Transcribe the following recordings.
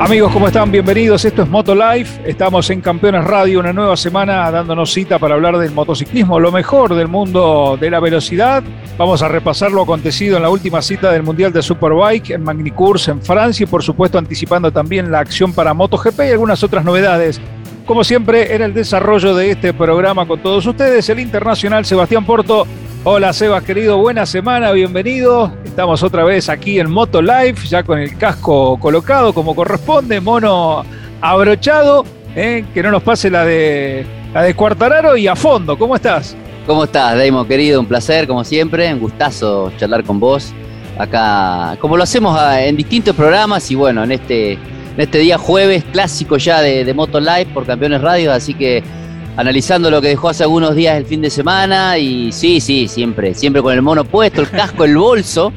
Amigos, ¿cómo están? Bienvenidos. Esto es Moto Life. Estamos en Campeones Radio, una nueva semana dándonos cita para hablar del motociclismo, lo mejor del mundo de la velocidad. Vamos a repasar lo acontecido en la última cita del Mundial de Superbike en Magny-Cours en Francia y por supuesto anticipando también la acción para MotoGP y algunas otras novedades. Como siempre, en el desarrollo de este programa con todos ustedes, el internacional Sebastián Porto Hola Sebas, querido, buena semana, bienvenido. Estamos otra vez aquí en Moto Live, ya con el casco colocado como corresponde, mono abrochado, eh, que no nos pase la de la de Cuartararo y a fondo. ¿Cómo estás? ¿Cómo estás, Daimo, querido? Un placer, como siempre, un gustazo charlar con vos acá, como lo hacemos ah, en distintos programas y bueno, en este, en este día jueves clásico ya de, de Moto Live por Campeones Radio, así que analizando lo que dejó hace algunos días el fin de semana y sí, sí, siempre, siempre con el mono puesto, el casco, el bolso,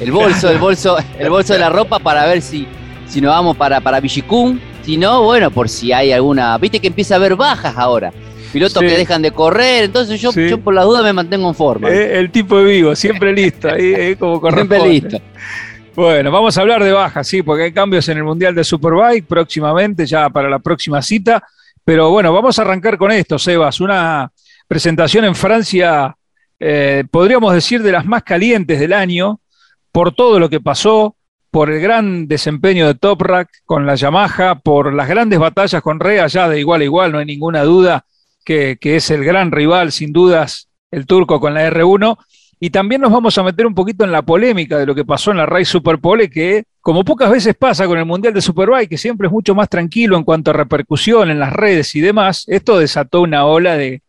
el bolso, el bolso, el bolso de la ropa para ver si, si nos vamos para, para Villicún. Si no, bueno, por si hay alguna. Viste que empieza a haber bajas ahora. Pilotos que dejan de correr, entonces yo, yo por la duda me mantengo en forma. Eh, el tipo de vivo, siempre listo, ahí, eh, como Siempre listo. Bueno, vamos a hablar de bajas, sí, porque hay cambios en el Mundial de Superbike próximamente, ya para la próxima cita. Pero bueno, vamos a arrancar con esto, Sebas. Una presentación en Francia, eh, podríamos decir, de las más calientes del año, por todo lo que pasó, por el gran desempeño de Toprak con la Yamaha, por las grandes batallas con Rea, ya de igual a igual, no hay ninguna duda que, que es el gran rival, sin dudas, el turco con la R1. Y también nos vamos a meter un poquito en la polémica de lo que pasó en la Rai Superpole, que como pocas veces pasa con el Mundial de Superbike, que siempre es mucho más tranquilo en cuanto a repercusión en las redes y demás, esto desató una ola de,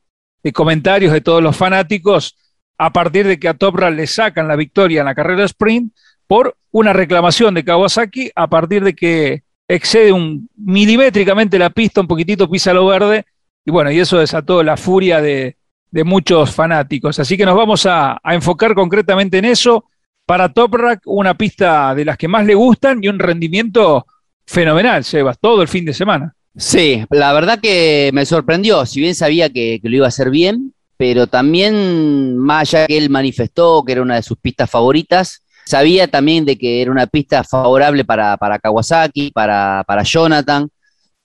comentarios de todos los fanáticos a partir de que a Toprak le sacan la victoria en la carrera sprint por una reclamación de Kawasaki a partir de que excede un milimétricamente la pista, un poquitito pisa lo verde, y bueno, y eso desató la furia de, muchos fanáticos. Así que nos vamos a enfocar concretamente en eso para Toprak, una pista de las que más le gustan y un rendimiento fenomenal, Sebas, todo el fin de semana. Sí, la verdad que me sorprendió, si bien sabía que, lo iba a hacer bien, pero también, más allá que él manifestó que era una de sus pistas favoritas, sabía también de que era una pista favorable para, Kawasaki, para, para Jonathan,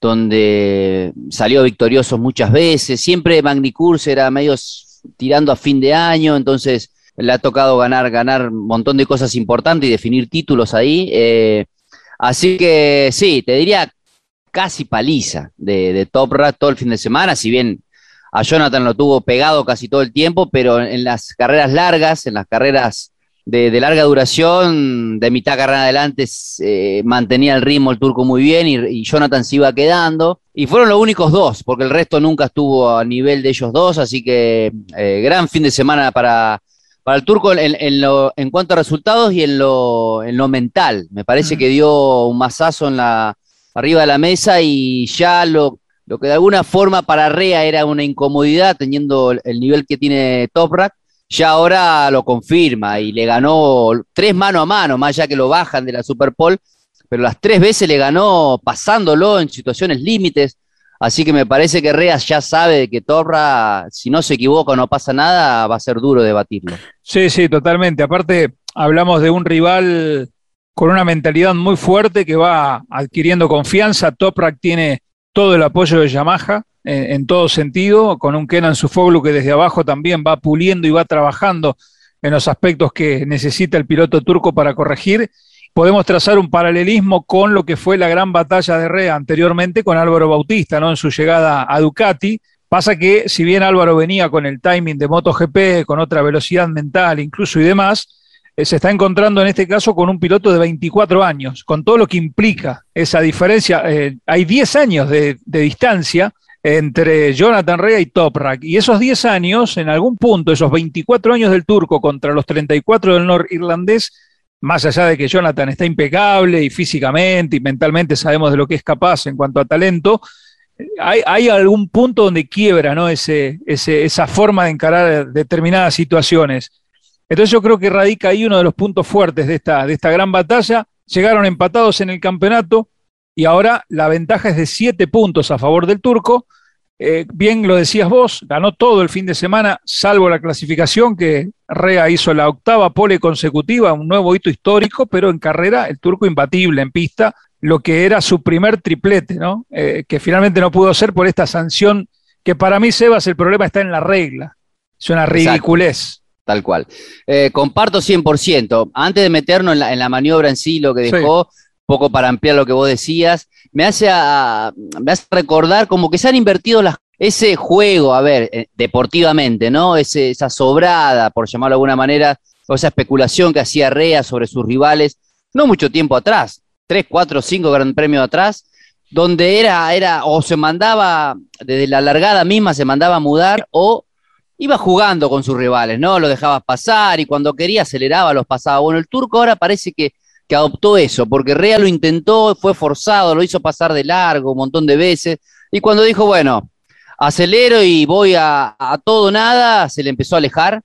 donde salió victorioso muchas veces, siempre Magny era medio tirando a fin de año, entonces le ha tocado ganar, ganar un montón de cosas importantes y definir títulos ahí. Eh, así que sí, te diría casi paliza de, de Top Rat todo el fin de semana, si bien a Jonathan lo tuvo pegado casi todo el tiempo, pero en las carreras largas, en las carreras de, larga duración, de mitad carrera adelante, eh, mantenía el ritmo el turco muy bien y, Jonathan se iba quedando. Y fueron los únicos dos, porque el resto nunca estuvo a nivel de ellos dos, así que eh, gran fin de semana para, para el turco en, lo, en cuanto a resultados y en lo, en lo mental. Me parece que dio un mazazo en la, arriba de la mesa y ya lo, lo que de alguna forma para Rea era una incomodidad teniendo el nivel que tiene Toprak, ya ahora lo confirma y le ganó tres mano a mano, más allá que lo bajan de la Superpole, pero las tres veces le ganó pasándolo en situaciones límites. Así que me parece que Reas ya sabe que Torra, si no se equivoca o no pasa nada, va a ser duro debatirlo. Sí, sí, totalmente. Aparte, hablamos de un rival con una mentalidad muy fuerte que va adquiriendo confianza. Toprak tiene todo el apoyo de Yamaha en, todo sentido, con un Kenan Sufoglu que desde abajo también va puliendo y va trabajando en los aspectos que necesita el piloto turco para corregir podemos trazar un paralelismo con lo que fue la gran batalla de Rea anteriormente con Álvaro Bautista, ¿no? En su llegada a Ducati. Pasa que, si bien Álvaro venía con el timing de MotoGP, con otra velocidad mental incluso y demás, eh, se está encontrando en este caso con un piloto de 24 años, con todo lo que implica esa diferencia. Eh, hay 10 años de, distancia entre Jonathan Rea y Toprak. Y esos 10 años, en algún punto, esos 24 años del turco contra los 34 del norirlandés, más allá de que Jonathan está impecable y físicamente y mentalmente sabemos de lo que es capaz en cuanto a talento, hay, algún punto donde quiebra ¿no? ese, esa forma de encarar determinadas situaciones. Entonces yo creo que radica ahí uno de los puntos fuertes de esta, de esta gran batalla. Llegaron empatados en el campeonato y ahora la ventaja es de siete puntos a favor del turco. Eh, bien lo decías vos, ganó todo el fin de semana, salvo la clasificación que Rea hizo la octava pole consecutiva, un nuevo hito histórico, pero en carrera el turco imbatible en pista, lo que era su primer triplete, ¿no? Eh, que finalmente no pudo ser por esta sanción, que para mí, Sebas, el problema está en la regla. Es una ridiculez. Tal cual. Eh, comparto 100%. Antes de meternos en la, en la, maniobra en sí, lo que dejó, poco para ampliar lo que vos decías, me hace, me hace recordar como que se han invertido las, ese juego, a ver, eh, deportivamente, ¿no? Ese, esa sobrada, por llamarlo de alguna manera, o esa especulación que hacía Rea sobre sus rivales, no mucho tiempo atrás, tres, cuatro, cinco Gran Premios atrás, donde era, era, o se mandaba, desde la largada misma se mandaba a mudar, o iba jugando con sus rivales, ¿no? Lo dejaba pasar y cuando quería aceleraba, los pasaba. Bueno, el turco ahora parece que, que adoptó eso, porque Rea lo intentó, fue forzado, lo hizo pasar de largo un montón de veces, y cuando dijo, bueno, acelero y voy a, todo nada, se le empezó a alejar.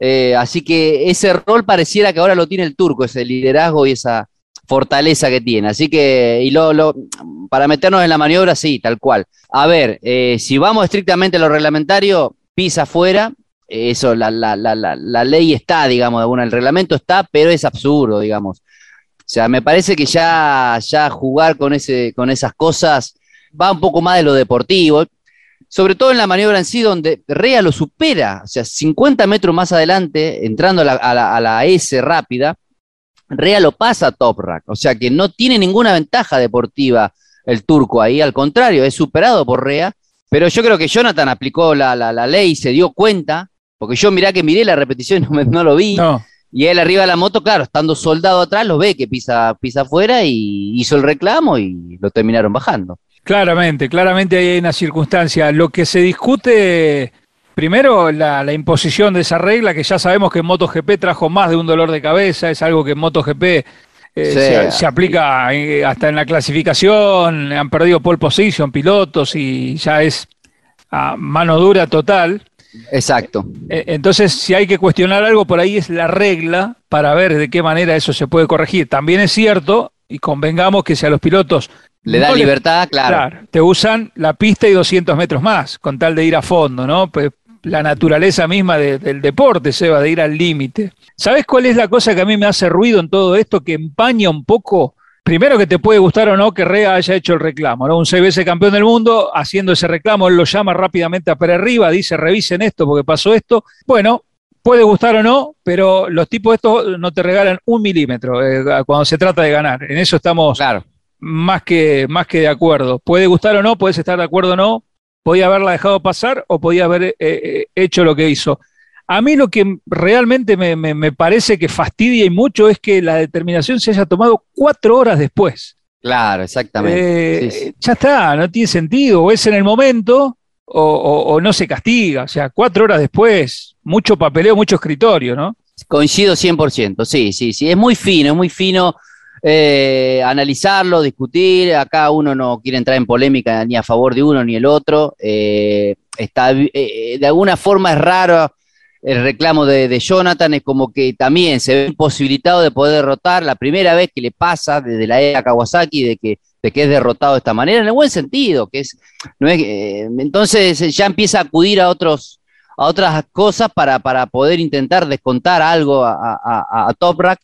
Eh, así que ese rol pareciera que ahora lo tiene el turco, ese liderazgo y esa fortaleza que tiene. Así que, y lo, lo para meternos en la maniobra, sí, tal cual. A ver, eh, si vamos estrictamente a lo reglamentario, pisa fuera, eso, la, la, la, la, ley está, digamos, bueno, el reglamento está, pero es absurdo, digamos. O sea, me parece que ya, ya jugar con, ese, con esas cosas va un poco más de lo deportivo, sobre todo en la maniobra en sí, donde Rea lo supera, o sea, 50 metros más adelante, entrando a la, a la S rápida, Rea lo pasa a Toprak, o sea que no tiene ninguna ventaja deportiva el turco ahí, al contrario, es superado por Rea. Pero yo creo que Jonathan aplicó la, la, ley y se dio cuenta, porque yo mirá que miré la repetición y no, lo vi. Y él arriba de la moto, claro, estando soldado atrás, lo ve que pisa, pisa afuera y hizo el reclamo y lo terminaron bajando. Claramente, claramente hay una circunstancia. Lo que se discute, primero, la, la, imposición de esa regla, que ya sabemos que en MotoGP trajo más de un dolor de cabeza, es algo que en MotoGP eh, se, aplica eh, hasta en la clasificación, han perdido pole position pilotos y ya es a mano dura total. Exacto. Eh, entonces, si hay que cuestionar algo, por ahí es la regla para ver de qué manera eso se puede corregir. También es cierto, y convengamos que si a los pilotos... Le da libertad, claro. Te usan la pista y 200 metros más, con tal de ir a fondo, ¿no? Pues la naturaleza misma del deporte, Seba, de ir al límite. ¿Sabes cuál es la cosa que a mí me hace ruido en todo esto, que empaña un poco? Primero que te puede gustar o no que Rea haya hecho el reclamo, ¿no? Un seis veces campeón del mundo, haciendo ese reclamo, él lo llama rápidamente a Pérez arriba, dice, revisen esto porque pasó esto. Bueno, puede gustar o no, pero los tipos estos no te regalan un milímetro eh, cuando se trata de ganar. En eso estamos más, que, más que de acuerdo. Puede gustar o no, puedes estar de acuerdo o no, podía haberla dejado pasar o podía haber eh, eh, hecho lo que hizo. A mí lo que realmente me, parece que fastidia y mucho es que la determinación se haya tomado cuatro horas después. Claro, exactamente. Eh, ya está, no tiene sentido. O es en el momento o, no se castiga. O sea, cuatro horas después, mucho papeleo, mucho escritorio, ¿no? Coincido 100%, sí, sí, sí. Es muy fino, es muy fino eh, analizarlo, discutir. Acá uno no quiere entrar en polémica ni a favor de uno ni el otro. Eh, está, de alguna forma es raro el reclamo de, Jonathan, es como que también se ve imposibilitado de poder derrotar. La primera vez que le pasa desde la era Kawasaki de que, de que es derrotado de esta manera, en el buen sentido, que es, no es entonces ya empieza a acudir a otros a otras cosas para, para poder intentar descontar algo a, a, a Toprak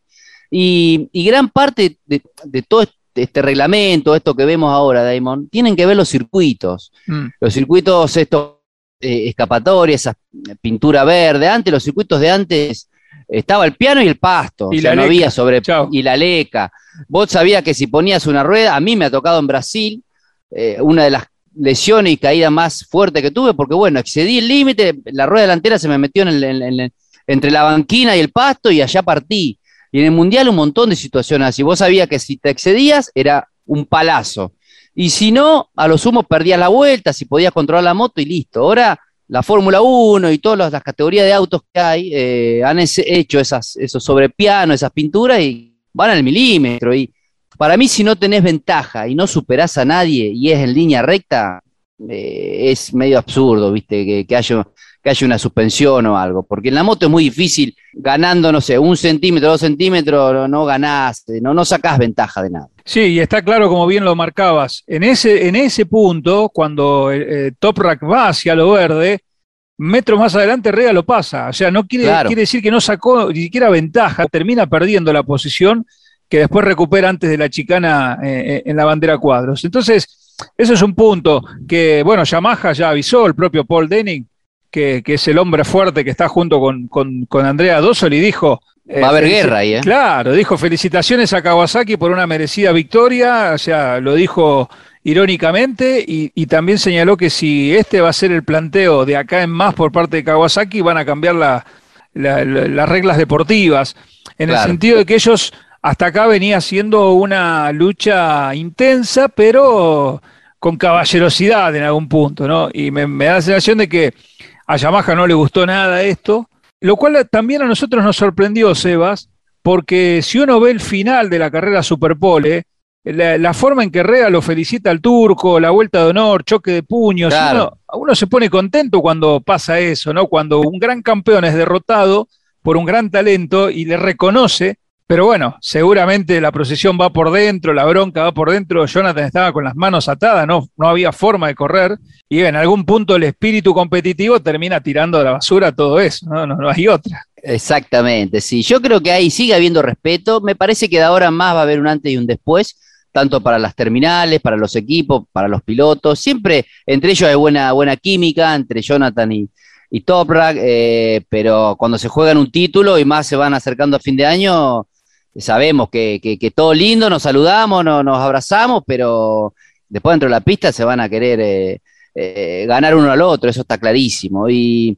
y, gran parte de, todo este reglamento, esto que vemos ahora, Damon, tienen que ver los circuitos. Mm. Los circuitos, estos eh, escapatorias, esa pintura verde. Antes, los circuitos de antes, estaba el piano y el pasto. Y la no había sobre. Y la leca. Vos sabías que si ponías una rueda, a mí me ha tocado en Brasil, eh, una de las lesiones y caídas más fuertes que tuve, porque bueno, excedí el límite, la rueda delantera se me metió en entre la banquina y el pasto y allá partí. Y en el Mundial un montón de situaciones así. Vos sabías que si te excedías era un palazo. Y si no, a lo sumo perdías la vuelta, si podías controlar la moto y listo. Ahora la Fórmula 1 y todas las, categorías de autos que hay eh, han hecho esos sobrepianos, esas pinturas y van al milímetro. Y para mí, si no tenés ventaja y no superás a nadie y es en línea recta, eh, es medio absurdo, ¿viste? Que, haya, que haya una suspensión o algo. Porque en la moto es muy difícil, ganando, no sé, un centímetro, dos centímetros, no ganás, no, no sacás ventaja de nada. Sí, y está claro, como bien lo marcabas, en ese, en ese punto, cuando eh, eh Top Rack va hacia lo verde, metros más adelante Rea lo pasa. O sea, no quiere, quiere decir que no sacó ni siquiera ventaja, termina perdiendo la posición que después recupera antes de la chicana eh, en la bandera cuadros. Entonces, eso es un punto que, bueno, Yamaha ya avisó, el propio Paul Denning, que, es el hombre fuerte que está junto con, con, Andrea Dossoli, y dijo... Va a haber eh, guerra ahí, ¿eh? Claro, dijo felicitaciones a Kawasaki por una merecida victoria, o sea, lo dijo irónicamente, y, también señaló que si este va a ser el planteo de acá en más por parte de Kawasaki, van a cambiar las reglas deportivas, en el sentido de que ellos hasta acá venía siendo una lucha intensa, pero con caballerosidad en algún punto, ¿no? Y me, da la sensación de que a Yamaha no le gustó nada esto, lo cual también a nosotros nos sorprendió, Sebas, porque si uno ve el final de la carrera Superpole, la, forma en que Rea lo felicita al turco, la vuelta de honor, choque de puños, uno, uno se pone contento cuando pasa eso, ¿no? Cuando un gran campeón es derrotado por un gran talento y le reconoce pero bueno, seguramente la procesión va por dentro, la bronca va por dentro. Jonathan estaba con las manos atadas, no, no había forma de correr. Y en algún punto el espíritu competitivo termina tirando a la basura todo eso, ¿no? No, hay otra. Exactamente, sí. Yo creo que ahí sigue habiendo respeto. Me parece que de ahora más va a haber un antes y un después, tanto para las terminales, para los equipos, para los pilotos. Siempre entre ellos hay buena, buena química, entre Jonathan y, y Toprak, eh, pero cuando se juegan un título y más se van acercando a fin de año, sabemos que, que, todo lindo, nos saludamos, nos abrazamos, pero después dentro de la pista se van a querer eh, eh, ganar uno al otro, eso está clarísimo. Y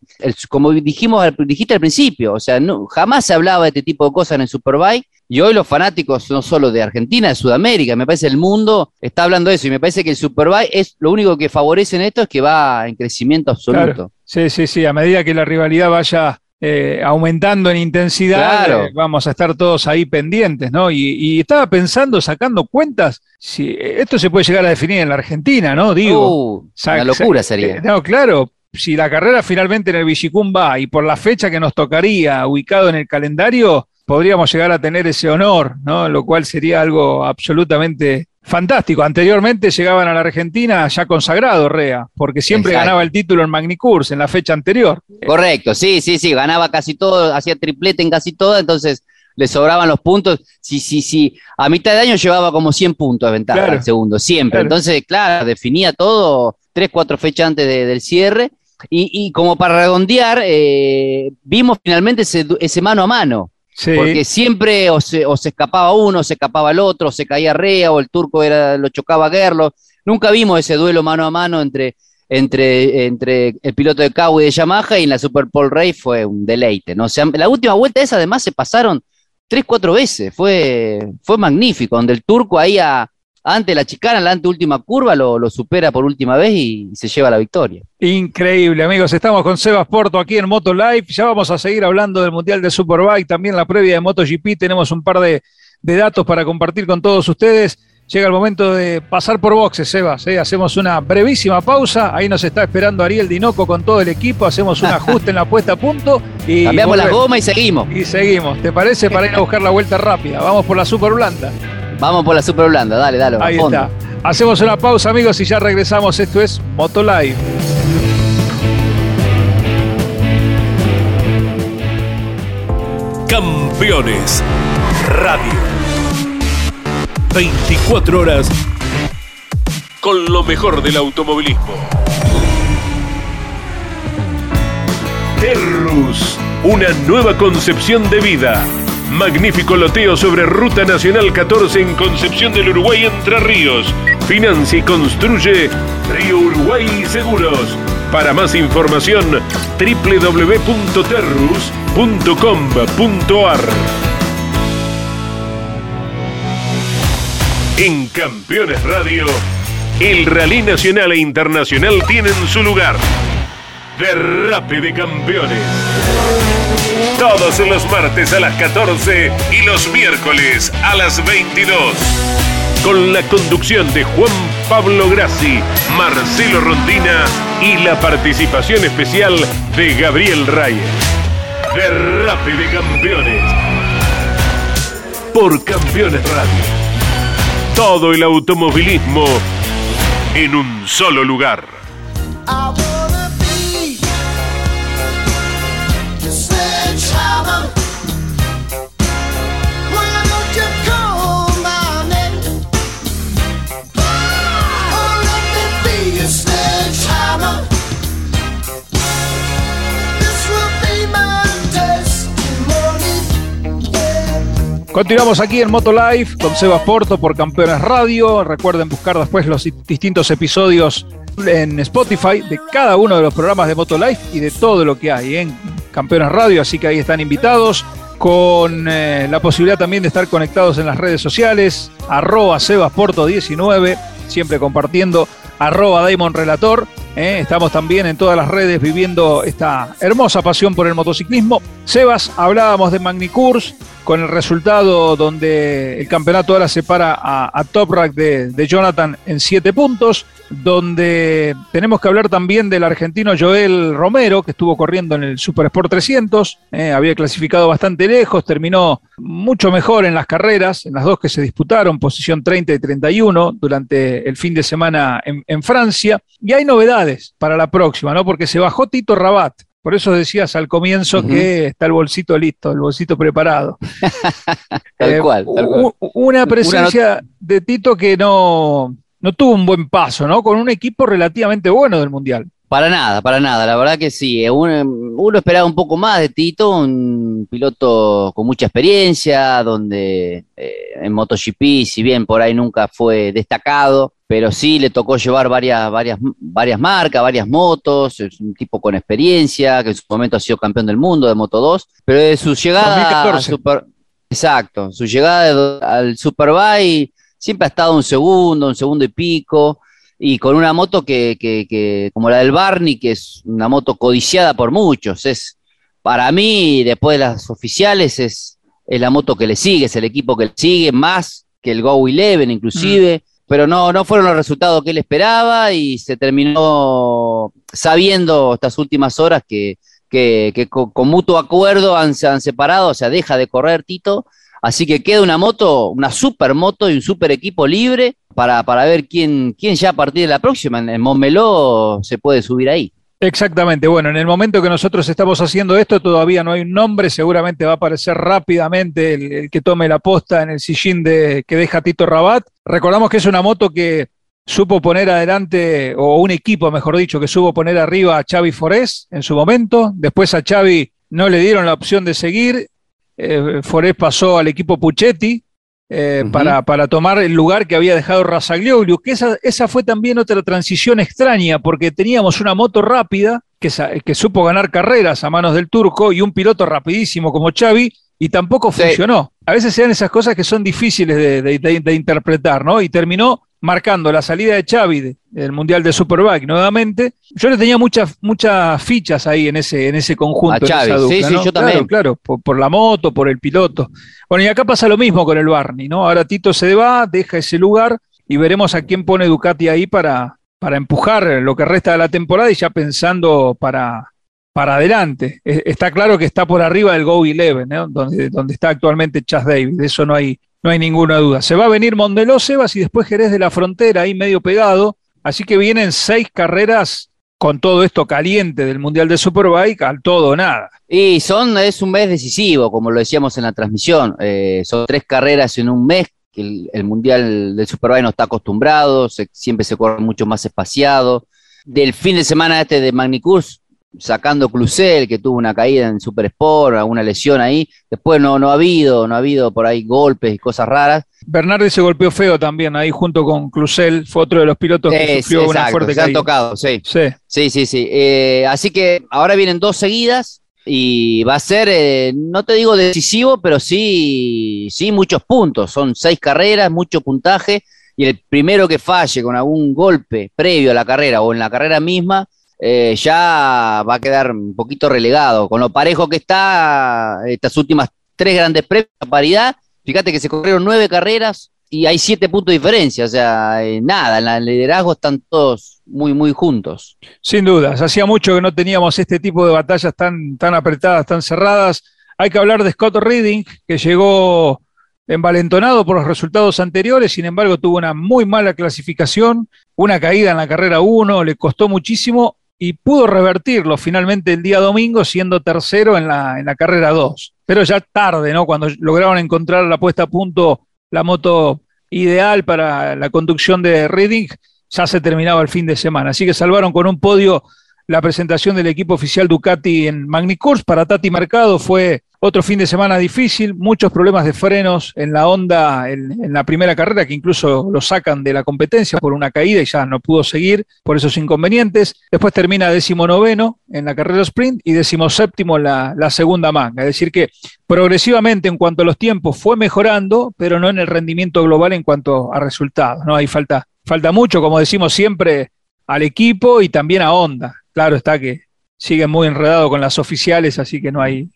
como dijimos, dijiste al principio, o sea, jamás se hablaba de este tipo de cosas en el Superbike. Y hoy los fanáticos, no solo de Argentina, de Sudamérica, me parece el mundo está hablando de eso. Y me parece que el Superbike es lo único que favorece en esto es que va en crecimiento absoluto. Sí, sí, sí. A medida que la rivalidad vaya eh, aumentando en intensidad, eh, vamos a estar todos ahí pendientes, ¿no? Y, estaba pensando, sacando cuentas, si esto se puede llegar a definir en la Argentina, ¿no? Digo, uh, una locura sería. No, claro, si la carrera finalmente en el Villicum va y por la fecha que nos tocaría, ubicado en el calendario, podríamos llegar a tener ese honor, ¿no? Lo cual sería algo absolutamente fantástico. Anteriormente llegaban a la Argentina ya consagrado Rea, porque siempre ganaba el título en Magnicurs en la fecha anterior. Correcto, sí, sí, sí, ganaba casi todo, hacía triplete en casi todo, entonces le sobraban los puntos. Sí, sí, sí, a mitad de año llevaba como 100 puntos de ventaja al segundo, siempre. Entonces, claro, definía todo tres, cuatro fechas antes del cierre. Y, como para redondear, eh, vimos finalmente ese, ese mano a mano porque siempre o se, escapaba uno, o se escapaba el otro, o se caía Rea, o el turco era, lo chocaba a Gerlo. Nunca vimos ese duelo mano a mano entre, entre, entre el piloto de Kawi y de Yamaha y en la Super Pole Race fue un deleite. ¿no? la última vuelta esa además se pasaron tres, cuatro veces. Fue, fue magnífico, donde el turco ahí a, antes la chicana, la última curva, lo, supera por última vez y, se lleva la victoria. Increíble, amigos. Estamos con Sebas Porto aquí en Moto Live. Ya vamos a seguir hablando del Mundial de Superbike, también la previa de MotoGP. Tenemos un par de, datos para compartir con todos ustedes. Llega el momento de pasar por boxes, Sebas. ¿eh? Hacemos una brevísima pausa. Ahí nos está esperando Ariel Dinoco con todo el equipo. Hacemos un ajuste en la puesta a punto. Y Cambiamos la goma y seguimos. Y seguimos. ¿Te parece? Para ir a buscar la vuelta rápida. Vamos por la Super Blanda. Vamos por la super blanda, dale, dale. Ahí está. Hacemos una pausa, amigos, y ya regresamos. Esto es Motolive. Campeones Radio. 24 horas con lo mejor del automovilismo. Terrus, una nueva concepción de vida Magnífico loteo sobre Ruta Nacional 14 en Concepción del Uruguay Entre Ríos. Financia y construye Río Uruguay Seguros. Para más información, www.terrus.com.ar. En Campeones Radio, el rally nacional e internacional tienen su lugar. Derrape de campeones. Todos los martes a las 14 y los miércoles a las 22. Con la conducción de Juan Pablo Grassi, Marcelo Rondina y la participación especial de Gabriel Reyes. Derrape de campeones. Por Campeones Radio. Todo el automovilismo en un solo lugar. Continuamos aquí en Moto Live con Sebas Porto por Campeones Radio. Recuerden buscar después los distintos episodios en Spotify de cada uno de los programas de Moto Live y de todo lo que hay en Campeones Radio. Así que ahí están invitados con eh, la posibilidad también de estar conectados en las redes sociales. Arroba Sebasporto19, siempre compartiendo. Arroba Daimon Relator. Eh. estamos también en todas las redes viviendo esta hermosa pasión por el motociclismo. Sebas, hablábamos de Magnicurs, con el resultado donde el campeonato ahora separa a, a Top Rack de, Jonathan en siete puntos, donde tenemos que hablar también del argentino Joel Romero, que estuvo corriendo en el Super Sport 300, eh, había clasificado bastante lejos, terminó mucho mejor en las carreras, en las dos que se disputaron, posición 30 y 31 durante el fin de semana en, en Francia, y hay novedades para la próxima, ¿no? Porque se bajó Tito Rabat, por eso decías al comienzo que está el bolsito listo, el bolsito preparado. tal, eh, cual, Una presencia de Tito que no, no tuvo un buen paso, ¿no? Con un equipo relativamente bueno del Mundial. Para nada, para nada. La verdad que sí. Uno, esperaba un poco más de Tito, un piloto con mucha experiencia, donde eh, en MotoGP, si bien por ahí nunca fue destacado, pero sí le tocó llevar varias, varias, varias marcas, varias motos, es un tipo con experiencia, que en su momento ha sido campeón del mundo de Moto 2, pero de su llegada Super, exacto, su llegada al Superbike siempre ha estado un segundo, un segundo y pico, y con una moto que, que, que, como la del Barney, que es una moto codiciada por muchos, es para mí, después de las oficiales, es, es la moto que le sigue, es el equipo que le sigue, más que el Go Eleven inclusive. Mm pero no, no fueron los resultados que él esperaba y se terminó sabiendo estas últimas horas que, con, mutuo acuerdo han, se han separado, o sea, deja de correr Tito, así que queda una moto, una super moto y un super equipo libre para, para ver quién, quién ya a partir de la próxima en Montmeló se puede subir ahí. Exactamente. Bueno, en el momento que nosotros estamos haciendo esto, todavía no hay un nombre. Seguramente va a aparecer rápidamente el, que tome la posta en el sillín de, que deja Tito Rabat. Recordamos que es una moto que supo poner adelante, o un equipo, mejor dicho, que supo poner arriba a Xavi Forés en su momento. Después a Xavi no le dieron la opción de seguir. Eh, Forés pasó al equipo Puchetti, eh, para, para, tomar el lugar que había dejado Razaglioglu, que esa, esa fue también otra transición extraña, porque teníamos una moto rápida que, que supo ganar carreras a manos del turco y un piloto rapidísimo como Xavi, y tampoco funcionó. A veces se dan esas cosas que son difíciles de, de, interpretar, ¿no? Y terminó marcando la salida de Xavi del Mundial de Superbike nuevamente. Yo le tenía muchas muchas fichas ahí en ese en ese conjunto. A sí, sí, yo también. Claro, por, la moto, por el piloto. Bueno, y acá pasa lo mismo con el Barney, ¿no? Ahora Tito se va, deja ese lugar y veremos a quién pone Ducati ahí para, para empujar lo que resta de la temporada y ya pensando para, para adelante. Está claro que está por arriba del Go Eleven, donde, donde está actualmente Chas Davis, de eso no hay, no hay ninguna duda. Se va a venir Mondeló, Sebas, y después Jerez de la Frontera, ahí medio pegado. Así que vienen seis carreras con todo esto caliente del Mundial de Superbike al todo nada. Y son, es un mes decisivo, como lo decíamos en la transmisión. Eh, son tres carreras en un mes que el, Mundial del Superbike no está acostumbrado, siempre se corre mucho más espaciado. Del fin de semana este de Magnicurs sacando Cluzel, que tuvo una caída en Super Sport, alguna lesión ahí. Después no, no ha habido, no ha habido por ahí golpes y cosas raras. Bernardi se golpeó feo también ahí junto con Cluzel, fue otro de los pilotos que sufrió una fuerte se han tocado, sí. Sí, sí, sí. Eh, así que ahora vienen dos seguidas y va a ser, eh, no te digo decisivo, pero sí, sí muchos puntos. Son seis carreras, mucho puntaje y el primero que falle con algún golpe previo a la carrera o en la carrera misma, eh, ya va a quedar un poquito relegado. Con lo parejo que está estas últimas tres grandes premios, paridad, fíjate que se corrieron nueve carreras y hay siete puntos de diferencia, o sea, eh, nada, en el liderazgo están todos muy, muy juntos. Sin dudas, hacía mucho que no teníamos este tipo de batallas tan, tan apretadas, tan cerradas. Hay que hablar de Scott Reading, que llegó envalentonado por los resultados anteriores, sin embargo tuvo una muy mala clasificación, una caída en la carrera 1, le costó muchísimo y pudo revertirlo finalmente el día domingo siendo tercero en la, en la carrera 2. Pero ya tarde, ¿no? Cuando lograron encontrar la puesta a punto, la moto ideal para la conducción de Reading, ya se terminaba el fin de semana. Así que salvaron con un podio la presentación del equipo oficial Ducati en Magnicurs. Para Tati Mercado fue otro fin de semana difícil, muchos problemas de frenos en la Honda en, la primera carrera, que incluso lo sacan de la competencia por una caída y ya no pudo seguir por esos inconvenientes. Después termina décimo noveno en la carrera sprint y décimo séptimo la, la segunda manga. Es decir, que progresivamente en cuanto a los tiempos fue mejorando, pero no en el rendimiento global en cuanto a resultados. ¿no? Hay falta, falta mucho, como decimos siempre, al equipo y también a Honda. Claro está que sigue muy enredado con las oficiales, así que no hay,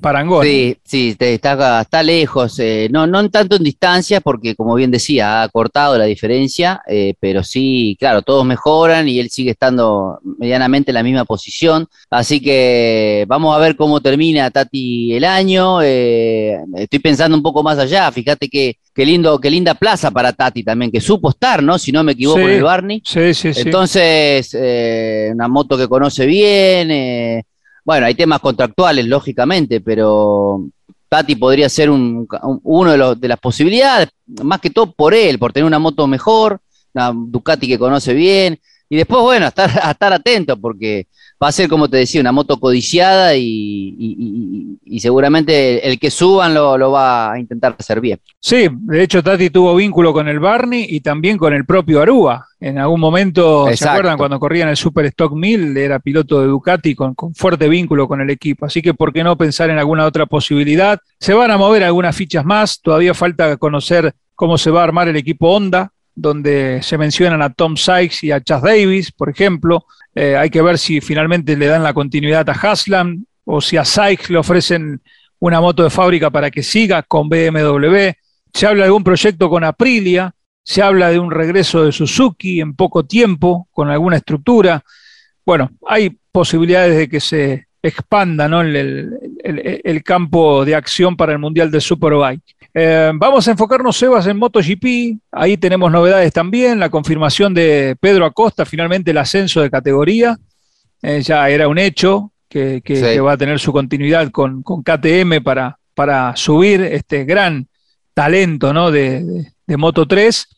Parangón. Sí, sí, está, está lejos, eh, no, no tanto en distancia, porque como bien decía, ha cortado la diferencia, eh, pero sí, claro, todos mejoran y él sigue estando medianamente en la misma posición. Así que vamos a ver cómo termina Tati el año. Eh, estoy pensando un poco más allá, fíjate que qué lindo, qué linda plaza para Tati también, que supo estar, ¿no? Si no me equivoco, en el Barney. Sí, sí, sí. Entonces, una moto que conoce bien. Bueno, hay temas contractuales, lógicamente, pero Tati podría ser un, uno de, las posibilidades, más que todo por él, por tener una moto mejor, una Ducati que conoce bien, y después, bueno, estar, a estar atento, porque va a ser, como te decía, una moto codiciada y, seguramente el que suban lo, va a intentar hacer bien. Sí, de hecho Tati tuvo vínculo con el Barney y también con el propio Arúa. En algún momento, ¿se acuerdan cuando corrían el Super Stock 1000? Era piloto de Ducati con, con fuerte vínculo con el equipo. Así que, ¿por qué no pensar en alguna otra posibilidad? Se van a mover algunas fichas más. Todavía falta conocer cómo se va a armar el equipo Honda donde se mencionan a Tom Sykes y a Chas Davis, por ejemplo. Eh, hay que ver si finalmente le dan la continuidad a Haslam o si a Sykes le ofrecen una moto de fábrica para que siga con BMW. Se habla de algún proyecto con Aprilia, se habla de un regreso de Suzuki en poco tiempo, con alguna estructura. Bueno, hay posibilidades de que se expanda el, campo de acción para el Mundial de Superbike. Eh, vamos a enfocarnos, Sebas, en MotoGP. Ahí tenemos novedades también. La confirmación de Pedro Acosta, finalmente el ascenso de categoría. Eh, ya era un hecho que, va a tener su continuidad con, KTM para, para, subir este gran talento ¿no? de, Moto 3.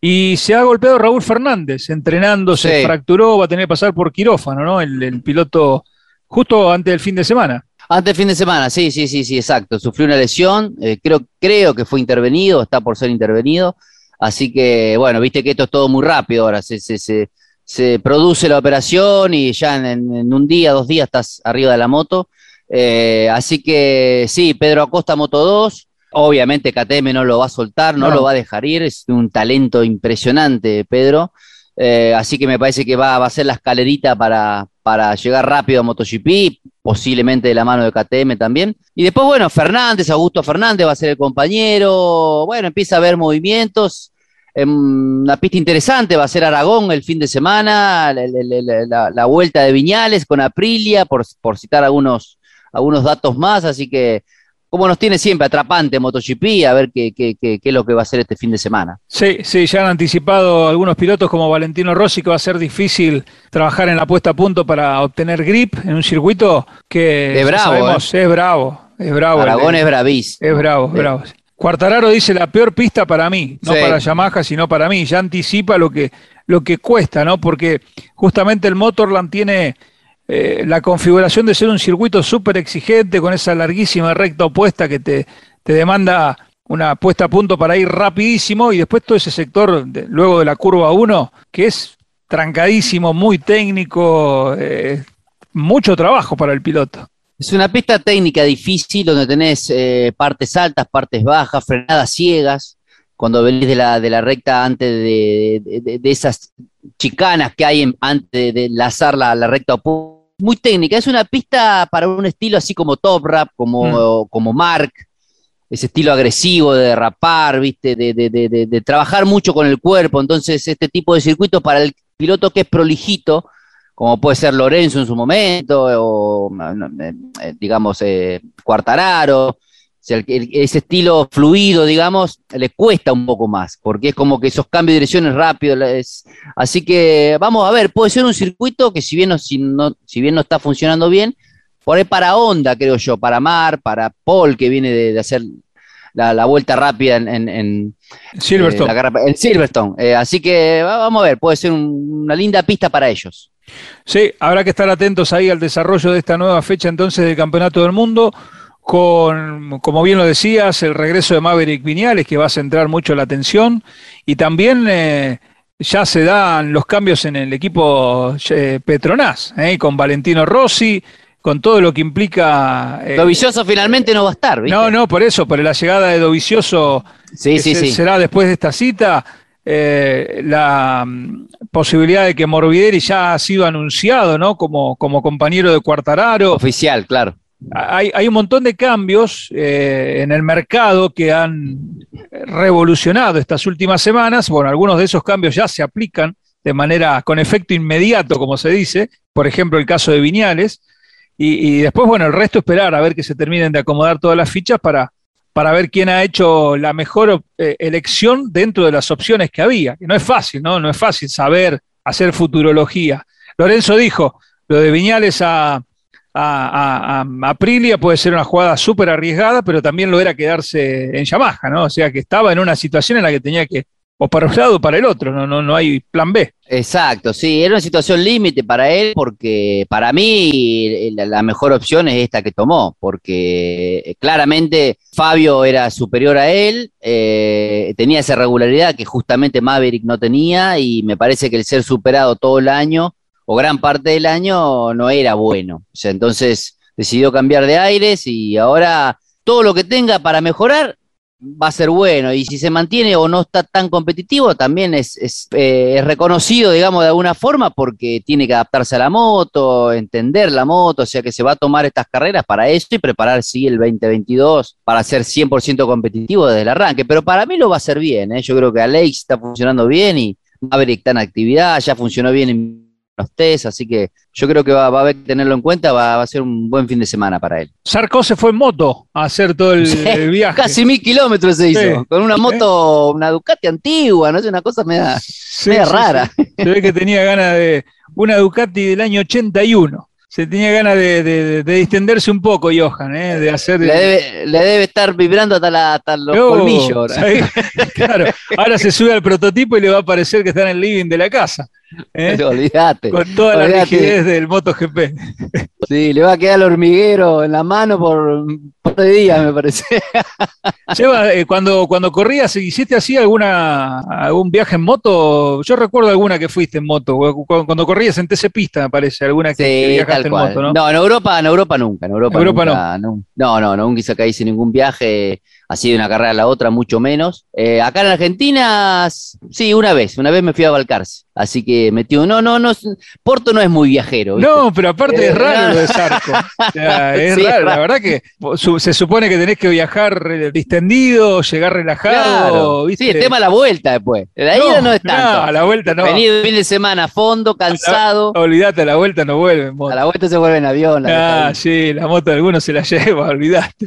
Y se ha golpeado Raúl Fernández, entrenando, se fracturó, va a tener que pasar por quirófano, ¿no? el piloto justo antes del fin de semana. Antes del fin de semana, sí, sí, sí, sí, exacto. Sufrió una lesión, eh, creo, creo que fue intervenido, está por ser intervenido. Así que, bueno, viste que esto es todo muy rápido ahora. Se, se, se, se produce la operación y ya en, un día, dos días estás arriba de la moto. Eh, así que sí, Pedro Acosta Moto 2. Obviamente KTM no lo va a soltar, no, lo va a dejar ir. Es un talento impresionante, Pedro. Eh, así que me parece que va, va a ser la escalerita para, para llegar rápido a MotoGP, posiblemente de la mano de KTM también. Y después, bueno, Fernández, Augusto Fernández va a ser el compañero. Bueno, empieza a haber movimientos. Una pista interesante va a ser Aragón el fin de semana, la, vuelta de Viñales con Aprilia, por, por citar algunos, algunos datos más. Así que como nos tiene siempre atrapante MotoGP, a ver qué, qué, qué, es lo que va a hacer este fin de semana. Sí, sí, ya han anticipado algunos pilotos como Valentino Rossi que va a ser difícil trabajar en la puesta a punto para obtener grip en un circuito que es bravo, sabemos, ¿eh? es bravo, es bravo. Aragón es bravísimo. Es bravo, es bravo. Cuartararo dice la peor pista para mí, no para Yamaha, sino para mí. Ya anticipa lo que, lo que cuesta, ¿no? Porque justamente el Motorland tiene eh, la configuración de ser un circuito súper exigente con esa larguísima recta opuesta que te, demanda una puesta a punto para ir rapidísimo y después todo ese sector luego de la curva 1 que es trancadísimo, muy técnico, eh, mucho trabajo para el piloto. Es una pista técnica difícil donde tenés eh, partes altas, partes bajas, frenadas ciegas, cuando venís de la, de la recta antes de, esas chicanas que hay antes de enlazar la, la recta muy técnica, es una pista para un estilo así como top rap, como, mm. como Mark, ese estilo agresivo de derrapar, ¿viste? De, de, trabajar mucho con el cuerpo. Entonces, este tipo de circuito para el piloto que es prolijito, como puede ser Lorenzo en su momento, o eh, digamos, eh, Cuartararo, ese estilo fluido, digamos, le cuesta un poco más, porque es como que esos cambios de direcciones rápidos. así que vamos a ver, puede ser un circuito que si bien no, si, si bien no está funcionando bien, por ahí para Honda, creo yo, para Mar, para Paul, que viene de, hacer la, vuelta rápida en, Silverstone. Eh, en Silverstone. Eh, así que vamos a ver, puede ser una linda pista para ellos. Sí, habrá que estar atentos ahí al desarrollo de esta nueva fecha entonces del Campeonato del Mundo con, como bien lo decías, el regreso de Maverick Viñales, que va a centrar mucho la atención, y también eh, ya se dan los cambios en el equipo eh, Petronas, eh, con Valentino Rossi, con todo lo que implica... Dovicioso finalmente no va a estar, ¿viste? No, no, por eso, por la llegada de Dovicioso, sí, sí, sí. será después de esta cita, la mm, posibilidad de que Morbidelli ya ha sido anunciado, ¿no? Como, como compañero de Cuartararo. Oficial, claro hay, un montón de cambios eh, en el mercado que han revolucionado estas últimas semanas. Bueno, algunos de esos cambios ya se aplican de manera con efecto inmediato, como se dice. Por ejemplo, el caso de Viñales. Y, después, bueno, el resto esperar a ver que se terminen de acomodar todas las fichas para, para ver quién ha hecho la mejor eh, elección dentro de las opciones que había. Que no es fácil, ¿no? No es fácil saber hacer futurología. Lorenzo dijo, lo de Viñales a, a, Aprilia puede ser una jugada súper arriesgada, pero también lo era quedarse en Yamaha, ¿no? O sea que estaba en una situación en la que tenía que, o para un lado o para el otro, no, no, no hay plan B. Exacto, sí, era una situación límite para él, porque para mí la mejor opción es esta que tomó, porque claramente Fabio era superior a él, eh, tenía esa regularidad que justamente Maverick no tenía, y me parece que el ser superado todo el año o gran parte del año no era bueno. O sea, entonces decidió cambiar de aires y ahora todo lo que tenga para mejorar va a ser bueno. Y si se mantiene o no está tan competitivo, también es, es, eh, reconocido, digamos, de alguna forma, porque tiene que adaptarse a la moto, entender la moto, o sea que se va a tomar estas carreras para eso y preparar, sí, el 2022 para ser 100% competitivo desde el arranque. Pero para mí lo va a hacer bien. ¿eh? Yo creo que Alex está funcionando bien y Maverick está en actividad, ya funcionó bien en los test, así que yo creo que va, a haber que tenerlo en cuenta, va, a ser un buen fin de semana para él. Sarko se fue en moto a hacer todo el, viaje. Casi mil kilómetros se hizo, con una moto, una Ducati antigua, no sé, una cosa media, rara. Se ve que tenía ganas de una Ducati del año 81 se tenía ganas de, distenderse un poco, Johan, ¿eh? de hacer. Le debe, le debe, estar vibrando hasta, los colmillos. Ahora. claro, ahora se sube al prototipo y le va a parecer que está en el living de la casa. ¿eh? Olvídate. Con toda la rigidez del MotoGP. Sí, le va a quedar el hormiguero en la mano por de días, me parece. Lleva, eh, cuando, cuando corrías, ¿hiciste así alguna, algún viaje en moto? Yo recuerdo alguna que fuiste en moto, cuando, corrías en TC Pista, me parece, alguna que, viajaste en moto, ¿no? No, en Europa, en Europa nunca, en Europa, nunca, no. no. No, no, nunca hice ningún viaje así de una carrera a la otra, mucho menos. Eh, acá en Argentina, sí, una vez, una vez me fui a Balcarce, así que metió, no, no, no, Porto no es muy viajero. No, pero aparte es eh, raro lo de Sarco. es raro, la verdad que se supone que tenés que viajar distendido, llegar relajado. Sí, el tema de la vuelta después. La ida no es tanto. a la vuelta no. Venido fin de semana a fondo, cansado. olvídate, a la vuelta no vuelve. A la vuelta se vuelve en avión. Ah, sí, la moto de algunos se la lleva, olvídate.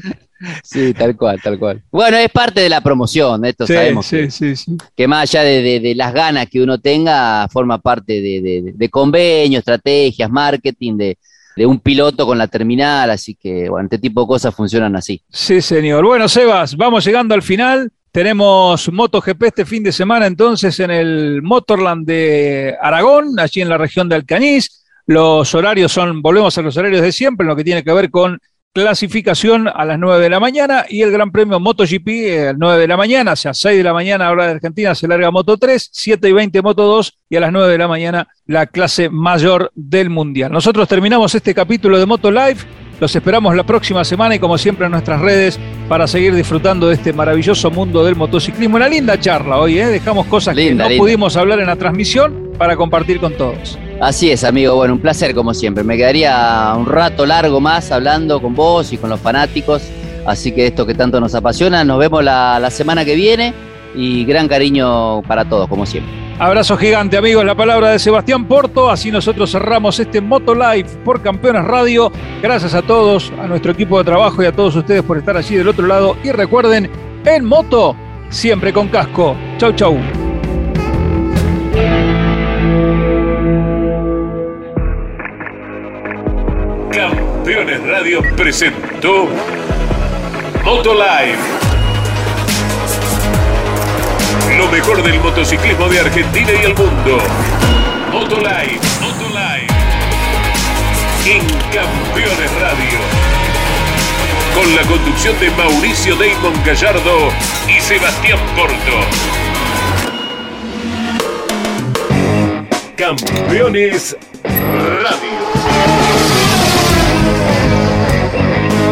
Sí, tal cual, tal cual. Bueno, es parte de la promoción, esto sabemos. Sí, sí, sí. que, más allá de, las ganas que uno tenga, forma parte de, de convenios, estrategias, marketing, de, un piloto con la terminal, así que, bueno, este tipo de cosas funcionan así. Sí, señor. Bueno, Sebas, vamos llegando al final. Tenemos MotoGP este fin de semana entonces en el Motorland de Aragón, allí en la región de Alcañiz. Los horarios son, volvemos a los horarios de siempre, en lo que tiene que ver con clasificación a las 9 de la mañana y el Gran Premio MotoGP eh, a las 9 de la mañana, o sea, 6 de la mañana hora de Argentina se larga Moto 3, 7 y 20 Moto 2 y a las 9 de la mañana la clase mayor del Mundial. Nosotros terminamos este capítulo de Moto Live Los esperamos la próxima semana y como siempre en nuestras redes para seguir disfrutando de este maravilloso mundo del motociclismo. Una linda charla hoy, ¿eh? dejamos cosas que no pudimos hablar en la transmisión para compartir con todos. Así es, amigo. Bueno, un placer como siempre. Me quedaría un rato largo más hablando con vos y con los fanáticos. Así que esto que tanto nos apasiona, nos vemos la, semana que viene y gran cariño para todos, como siempre. Abrazo gigante, amigos. La palabra de Sebastián Porto. Así nosotros cerramos este Moto Live por Campeones Radio. Gracias a todos, a nuestro equipo de trabajo y a todos ustedes por estar allí del otro lado. Y recuerden, en moto, siempre con casco. Chau, chau. Campeones Radio presentó Moto Live lo mejor del motociclismo de Argentina y el mundo. Motolive, Motolive. En Campeones Radio. Con la conducción de Mauricio Damon Gallardo y Sebastián Porto. Campeones Radio.